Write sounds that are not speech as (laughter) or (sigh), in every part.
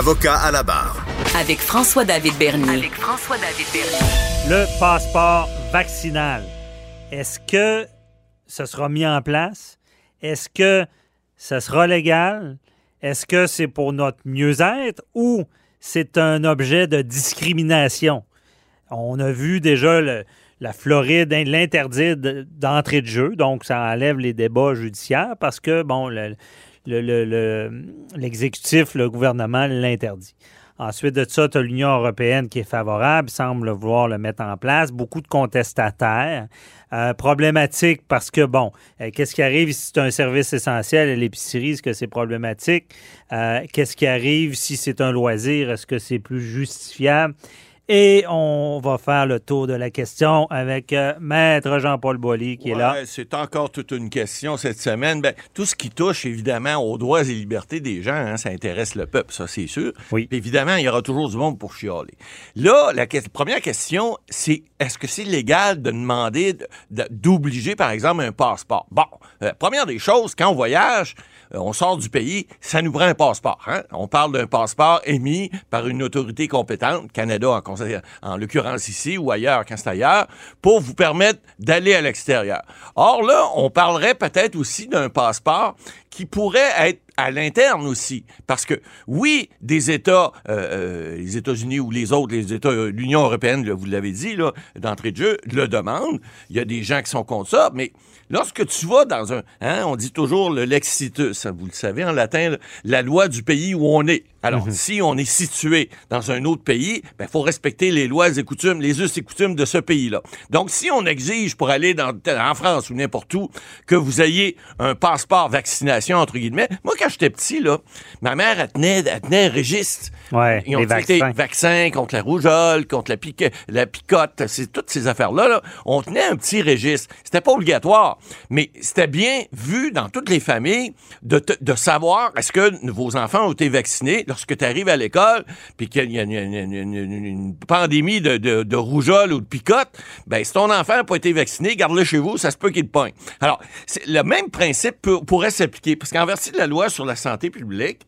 Avocat à la barre. Avec François-David Bernier. Avec François-David Bernier. Le passeport vaccinal. Est-ce que ce sera mis en place? Est-ce que ça sera légal? Est-ce que c'est pour notre mieux-être ou c'est un objet de discrimination? On a vu déjà la Floride l'interdire d'entrée de jeu, donc ça enlève les débats judiciaires parce que, bon, l'exécutif, le, le gouvernement l'interdit. Ensuite de ça, tu as l'Union européenne qui est favorable, semble vouloir le mettre en place. Beaucoup de contestataires. Euh, problématique parce que, bon, euh, qu'est-ce qui arrive si c'est un service essentiel à l'épicerie? Est-ce que c'est problématique? Euh, qu'est-ce qui arrive si c'est un loisir? Est-ce que c'est plus justifiable? Et on va faire le tour de la question avec euh, Maître Jean-Paul Boilly qui est là. C'est encore toute une question cette semaine. Ben, tout ce qui touche évidemment aux droits et libertés des gens, hein, ça intéresse le peuple, ça c'est sûr. Oui. évidemment, il y aura toujours du monde pour chialer. Là, la première question, c'est est-ce que c'est légal de demander d'obliger, par exemple, un passeport? Bon, euh, première des choses, quand on voyage, on sort du pays, ça nous prend un passeport. Hein? On parle d'un passeport émis par une autorité compétente, Canada en, en l'occurrence ici ou ailleurs quand c'est ailleurs, pour vous permettre d'aller à l'extérieur. Or là, on parlerait peut-être aussi d'un passeport qui pourrait être à l'interne aussi. Parce que, oui, des États, euh, euh, les États-Unis ou les autres, les États, l'Union européenne, vous l'avez dit, là, d'entrée de jeu, le demandent. Il y a des gens qui sont contre ça, mais Lorsque tu vas dans un, hein, on dit toujours le lexitus, hein, vous le savez en latin, la loi du pays où on est. Alors, mhm. si on est situé dans un autre pays, il ben, faut respecter les lois et coutumes, les us et coutumes de ce pays-là. Donc, si on exige pour aller dans, en France ou n'importe où que vous ayez un passeport vaccination, entre guillemets, moi, quand j'étais petit, là, ma mère, elle tenait, elle tenait un registre. Ouais, Ils ont les vaccins. contre la rougeole, contre la, pique, la picote, c'est toutes ces affaires-là. Là. On tenait un petit registre. C'était pas obligatoire, mais c'était bien vu dans toutes les familles de, de savoir est-ce que vos enfants ont été vaccinés lorsque tu arrives à l'école, puis qu'il y a une, pandémie de, rougeole ou de picote, ben si ton enfant n'a pas été vacciné, garde-le chez vous, ça se peut qu'il pogne. Alors, le même principe pourrait s'appliquer, parce qu'en vertu de la loi sur la santé publique,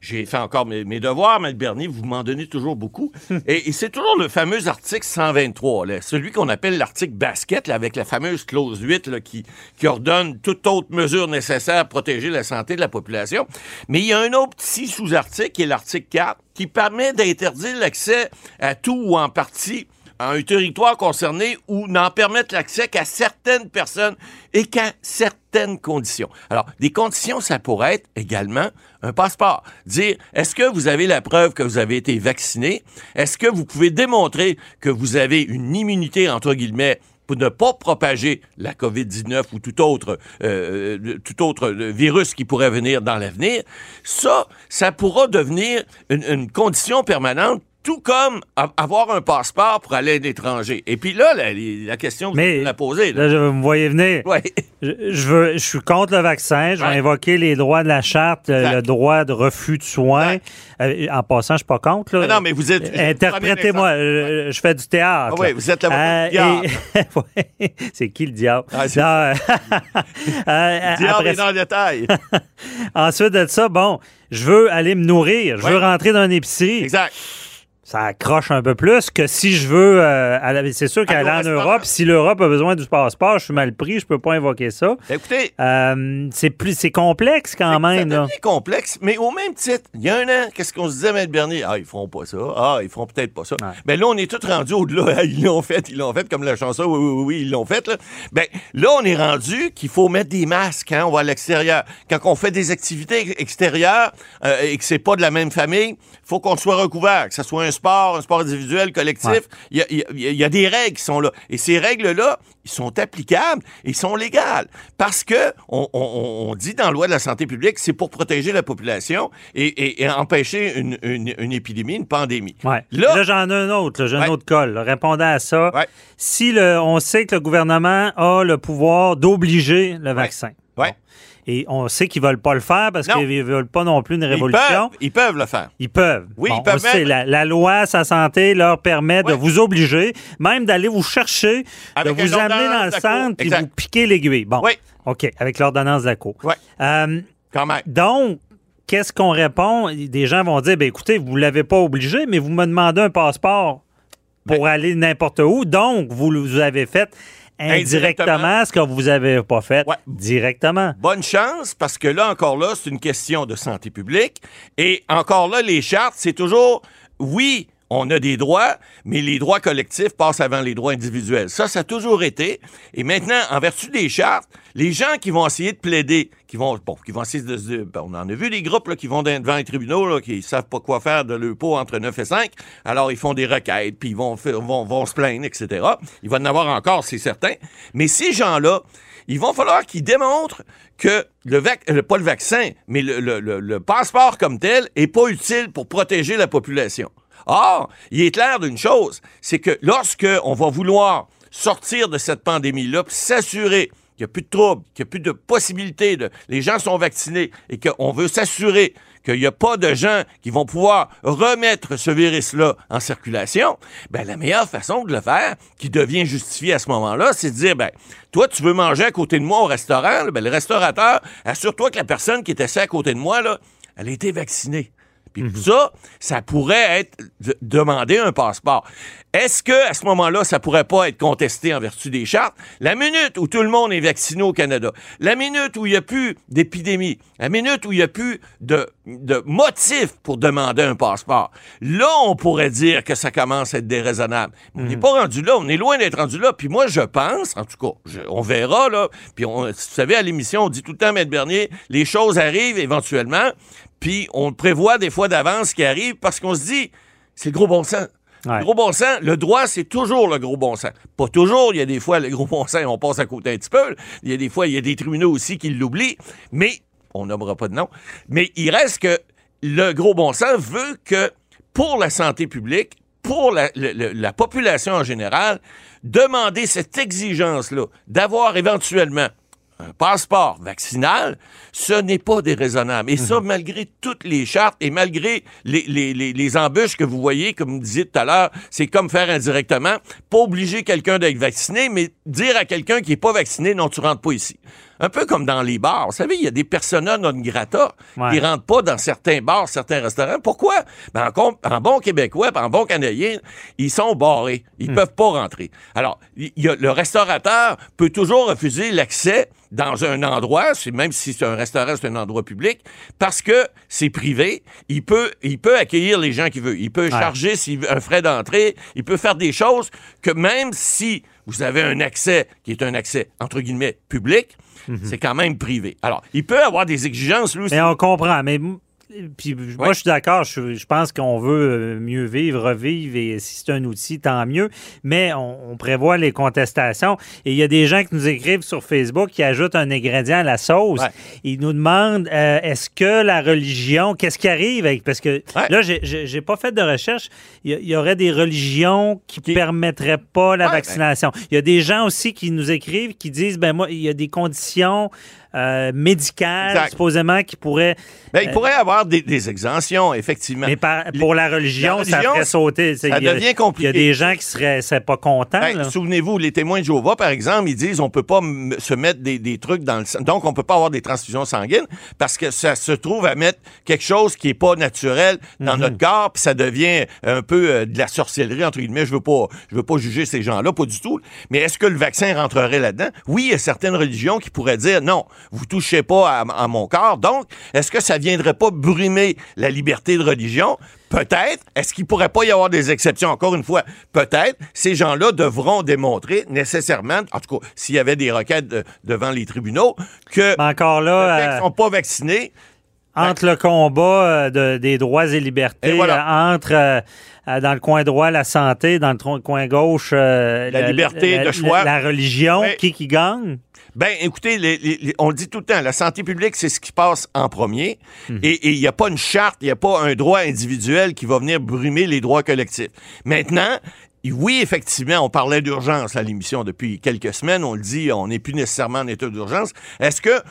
j'ai fait encore mes, devoirs, M. Bernier, vous m'en donnez toujours beaucoup. (laughs) et, c'est toujours le fameux article 123, celui qu'on appelle l'article basket, avec la fameuse clause 8 qui, qui ordonne toute autre mesure nécessaire à protéger la santé de la population. Mais il y a un autre petit sous-article, qui est l'article 4, qui permet d'interdire l'accès à tout ou en partie à un territoire concerné ou n'en permettre l'accès qu'à certaines personnes et qu'à certaines conditions. Alors, des conditions, ça pourrait être également un passeport. Dire, est-ce que vous avez la preuve que vous avez été vacciné? Est-ce que vous pouvez démontrer que vous avez une immunité, entre guillemets, pour ne pas propager la COVID-19 ou tout autre, euh, tout autre virus qui pourrait venir dans l'avenir, ça, ça pourra devenir une, une condition permanente tout comme avoir un passeport pour aller à l'étranger. Et puis là, la, question que Mais, la posée. Là. je, vous me voyez venir. Ouais. Je, veux, je suis contre le vaccin. Je vais invoquer les droits de la charte, le, droit de refus de soins. Euh, en passant, je suis pas contre. Là. Non, mais vous êtes. Interprétez-moi. Je, fais du théâtre. Ah oui, vous êtes la euh, et... (laughs) C'est qui le diable? Ah, euh, (laughs) euh, diable après... est dans le détail. (laughs) Ensuite de ça, bon, je veux aller me nourrir. Je veux rentrer dans une épicerie. Exact ça accroche un peu plus que si je veux. Euh, c'est sûr qu'aller en Europe, si l'Europe a besoin du passeport, je suis mal pris, je peux pas invoquer ça. Écoutez, euh, c'est plus, c'est complexe quand même. C'est complexe, mais au même titre, il y a un an, qu'est-ce qu'on se disait, Maître Bernier? Ah, ils feront pas ça. Ah, ils feront peut-être pas ça. Mais ben là, on est tous rendus au-delà. (laughs) Ils l'ont fait, ils l'ont fait comme la chanson. Oui, oui, oui, ils l'ont fait. Là. Ben là, on est rendu qu'il faut mettre des masques quand on va à l'extérieur. Quand on fait des activités extérieures euh, et que c'est pas de la même famille, faut qu'on soit recouvert, que ce soit un sport, un sport individuel, collectif, il y, a, il y a- il y a des règles qui sont là. Et ces règles-là, ils sont applicables et sont légales. Parce que on, on- on dit dans la loi de la santé publique, c'est pour protéger la population et, et- et empêcher une, une- une épidémie, une pandémie. Ouais. Là- Là, j'en ai un autre, j'ai un Ouais. autre col. Répondant à ça, si le, on sait que le gouvernement a le pouvoir d'obliger le vaccin, Ouais. Et on sait qu'ils veulent pas le faire parce qu'ils ne veulent pas non plus une Ils révolution, peuvent, ils peuvent le faire. Ils peuvent. Oui, Bon, ils peuvent on sait, la, la loi sa santé leur permet de vous obliger, même d'aller vous chercher, Avec de vous amener dans le centre Exact. vous piquer l'aiguille. Bon, Oui. OK, avec l'ordonnance de la Cour. Ouais. Euh, Quand même. donc, qu'est-ce qu'on répond? Des gens vont dire, ben écoutez, vous ne l'avez pas obligé, mais vous me demandez un passeport pour aller n'importe où. Donc, vous, vous avez fait indirectement, Indirectement. ce que vous avez pas fait Ouais. directement. Bonne chance, parce que là, encore là, c'est une question de santé publique. Et encore là, les chartes, c'est toujours, oui, on a des droits, mais les droits collectifs passent avant les droits individuels. Ça, ça a toujours été. Et maintenant, en vertu des chartes, les gens qui vont essayer de plaider, qui vont, bon, qui vont essayer de, se- ben, on en a vu des groupes là, qui vont devant les tribunaux, là, qui savent pas quoi faire de leur pot entre 9 et 5. Alors, ils font des requêtes, puis ils vont, vont, vont se plaindre, etc. Il va en avoir encore, c'est certain. Mais ces gens-là, il va falloir qu'ils démontrent que le vac euh, pas le vaccin, mais le, le- le- le passeport comme tel est pas utile pour protéger la population. Or, il est clair d'une chose, c'est que lorsque on va vouloir sortir de cette pandémie-là, s'assurer qu'il n'y a plus de troubles, qu'il n'y a plus de possibilités. Les gens sont vaccinés et qu'on veut s'assurer qu'il n'y a pas de gens qui vont pouvoir remettre ce virus-là en circulation, ben la meilleure façon de le faire, qui devient justifiée à ce moment-là, c'est de dire, ben, toi, tu veux manger à côté de moi au restaurant, ben, le restaurateur, assure-toi que la personne qui est assise à côté de moi, là, elle a été vaccinée. Puis ça, ça pourrait être de- demander un passeport. Est-ce que à ce moment-là, ça pourrait pas être contesté en vertu des chartes? La minute où tout le monde est vacciné au Canada, la minute où il n'y a plus d'épidémie, la minute où il n'y a plus de, de motif pour demander un passeport, là, on pourrait dire que ça commence à être déraisonnable. On n'est pas rendu là, on est loin d'être rendu là. Puis moi, je pense, en tout cas, je- on verra, là, puis on, vous savez, à l'émission, on dit tout le temps, Maître Bernier, les choses arrivent éventuellement, puis on prévoit des fois d'avance ce qui arrive parce qu'on se dit, c'est le gros bon sens. Ouais. Le gros bon sens, le droit, c'est toujours le gros bon sens. Pas toujours, il y a des fois, le gros bon sens, on passe à côté un petit peu. Il y a des fois, il y a des tribunaux aussi qui l'oublient, mais on nommera pas de nom. Mais il reste que le gros bon sens veut que pour la santé publique, pour la, la population en général, demander cette exigence-là d'avoir éventuellement un passeport vaccinal, ce n'est pas déraisonnable. Et ça, malgré toutes les chartes et malgré les, les, les, les embûches que vous voyez, comme vous disiez tout à l'heure, c'est comme faire indirectement, pas obliger quelqu'un d'être vacciné, mais dire à quelqu'un qui n'est pas vacciné, non, tu rentres pas ici. Un peu comme dans les bars. Vous savez, il y a des persona non grata Ouais. qui rentrent pas dans certains bars, certains restaurants. Pourquoi? Ben, en, bon québécois, en bon canadien, ils sont barrés. Ils peuvent pas rentrer. Alors, il y a, le restaurateur peut toujours refuser l'accès dans un endroit, même si c'est un restaurant, c'est un endroit public, parce que c'est privé. Il peut, il peut accueillir les gens qu'il veut. Il peut charger un frais d'entrée. Il peut faire des choses que même si vous avez un accès qui est un accès, entre guillemets, public, c'est quand même privé. Alors, il peut avoir des exigences, lui. Mais on comprend. Mais puis moi, Ouais. je suis d'accord. Je, je pense qu'on veut euh, mieux vivre, revivre, et si c'est un outil, tant mieux. Mais on, on prévoit les contestations. Et il y a des gens qui nous écrivent sur Facebook qui ajoutent un ingrédient à la sauce. Ouais. Ils nous demandent euh, est-ce que la religion, qu'est-ce qui arrive avec. Parce que Ouais. là, j'ai- pas fait de recherche. Il y, il y aurait des religions qui, Qui- permettraient pas la Ouais, ben. vaccination. Il y a des gens aussi qui nous écrivent qui disent ben moi, il y a des conditions euh, médicales, Exact. supposément, qui pourraient. Ben, il pourrait y avoir des, des exemptions, effectivement. Mais par- pour la religion, La ça ferait sauter. ça a- devient compliqué. Il y a des gens qui seraient, seraient pas contents. Ben. Souvenez-vous, les témoins de Jéhovah, par exemple, ils disent on peut pas se mettre des, des trucs dans le sang. Donc, on peut pas avoir des transfusions sanguines parce que ça se trouve à mettre quelque chose qui est pas naturel dans Mhm. notre corps, puis ça devient un peu euh, de la sorcellerie, entre guillemets. Je veux pas, je veux pas juger ces gens-là, pas du tout. Mais est-ce que le vaccin rentrerait là-dedans? Oui, il y a certaines religions qui pourraient dire non, vous touchez pas à, à mon corps. Donc, est-ce que ça viendrait pas brumer la liberté de religion? Peut-être. Est-ce qu'il pourrait pas y avoir des exceptions? Encore une fois, peut-être. Ces gens-là devront démontrer nécessairement, en tout cas, s'il y avait des requêtes de- devant les tribunaux, que Mais encore le là, euh, sont pas vaccinés, entre le combat euh, de- des droits et libertés, Et voilà. euh, entre euh, dans le coin droit la santé, dans le coin gauche euh, La liberté la- de choix. la, religion, Oui. qui qui gagne? Ben, écoutez, les- les- les- on le dit tout le temps, la santé publique, c'est ce qui passe en premier. Et et il n'y a pas une charte, il n'y a pas un droit individuel qui va venir brumer les droits collectifs. Maintenant, oui, effectivement, on parlait d'urgence à l'émission depuis quelques semaines. On le dit, on n'est plus nécessairement en état d'urgence. Est-ce que,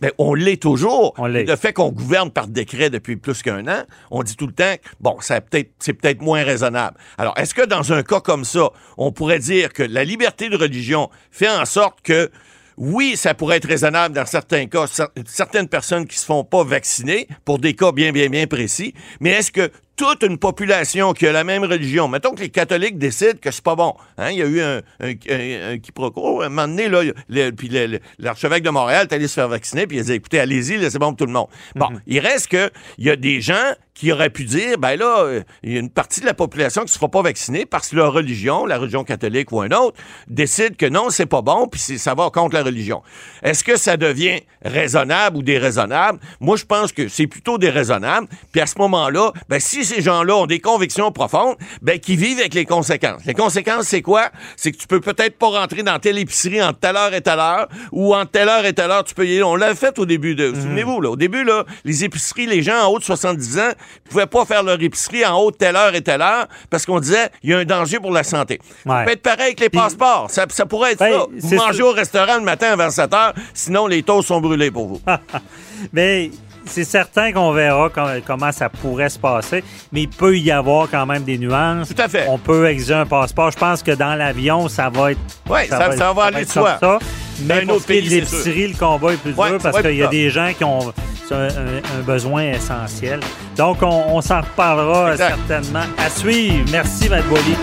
ben, on l'est toujours? On l'est. Le fait qu'on gouverne par décret depuis plus qu'un an, on dit tout le temps, bon, ça peut-être, c'est peut-être moins raisonnable. Alors, est-ce que dans un cas comme ça, on pourrait dire que la liberté de religion fait en sorte que oui, ça pourrait être raisonnable dans certains cas, cer- certaines personnes qui se font pas vacciner pour des cas bien, bien, bien précis. Mais est-ce que toute une population qui a la même religion, mettons que les catholiques décident que c'est pas bon. Hein? Il y a eu un, un, un- un quiproquo. À un moment donné, là, le- puis le- le- l'archevêque de Montréal est allé se faire vacciner, puis il a dit, écoutez, allez-y, là, c'est bon pour tout le monde. Bon, il reste que il y a des gens qui auraient pu dire, ben là, euh, il y a une partie de la population qui ne se fera pas vacciner parce que leur religion, la religion catholique ou un autre, décide que non, c'est pas bon, puis ça va contre la religion. Est-ce que ça devient raisonnable ou déraisonnable? Moi, je pense que c'est plutôt déraisonnable. Puis à ce moment-là, ben, si ces gens-là ont des convictions profondes, ben, qu'ils vivent avec les conséquences. Les conséquences, c'est quoi? C'est que tu peux peut-être pas rentrer dans telle épicerie entre telle heure et telle heure, ou entre telle heure et telle heure, tu peux y aller. On l'a fait au début de, souvenez-vous, là. Au début, là, les épiceries, les gens en haut de 70 ans pouvaient pas faire leur épicerie en haut de telle heure et telle heure parce qu'on disait, il y a un danger pour la santé. Ça peut être pareil avec les passeports. Ça, ça pourrait être Ben, ça. Vous mangez au restaurant le matin à 27 heures, sinon les toasts sont brûlés pour vous. (laughs) Mais c'est certain qu'on verra com- comment ça pourrait se passer, mais il peut y avoir quand même des nuances. Tout à fait. On peut exiger un passeport. Je pense que dans l'avion, ça va être. Ouais, ça- ça va aller de soi. ça. Mais un pour autre ce qui est de l'épicerie, le combat est plus Ouais, dur parce qu'il y a des gens qui ont c'est un, un- un besoin essentiel. Donc, on, on s'en reparlera Exact. certainement à suivre. Merci, Matt Boily.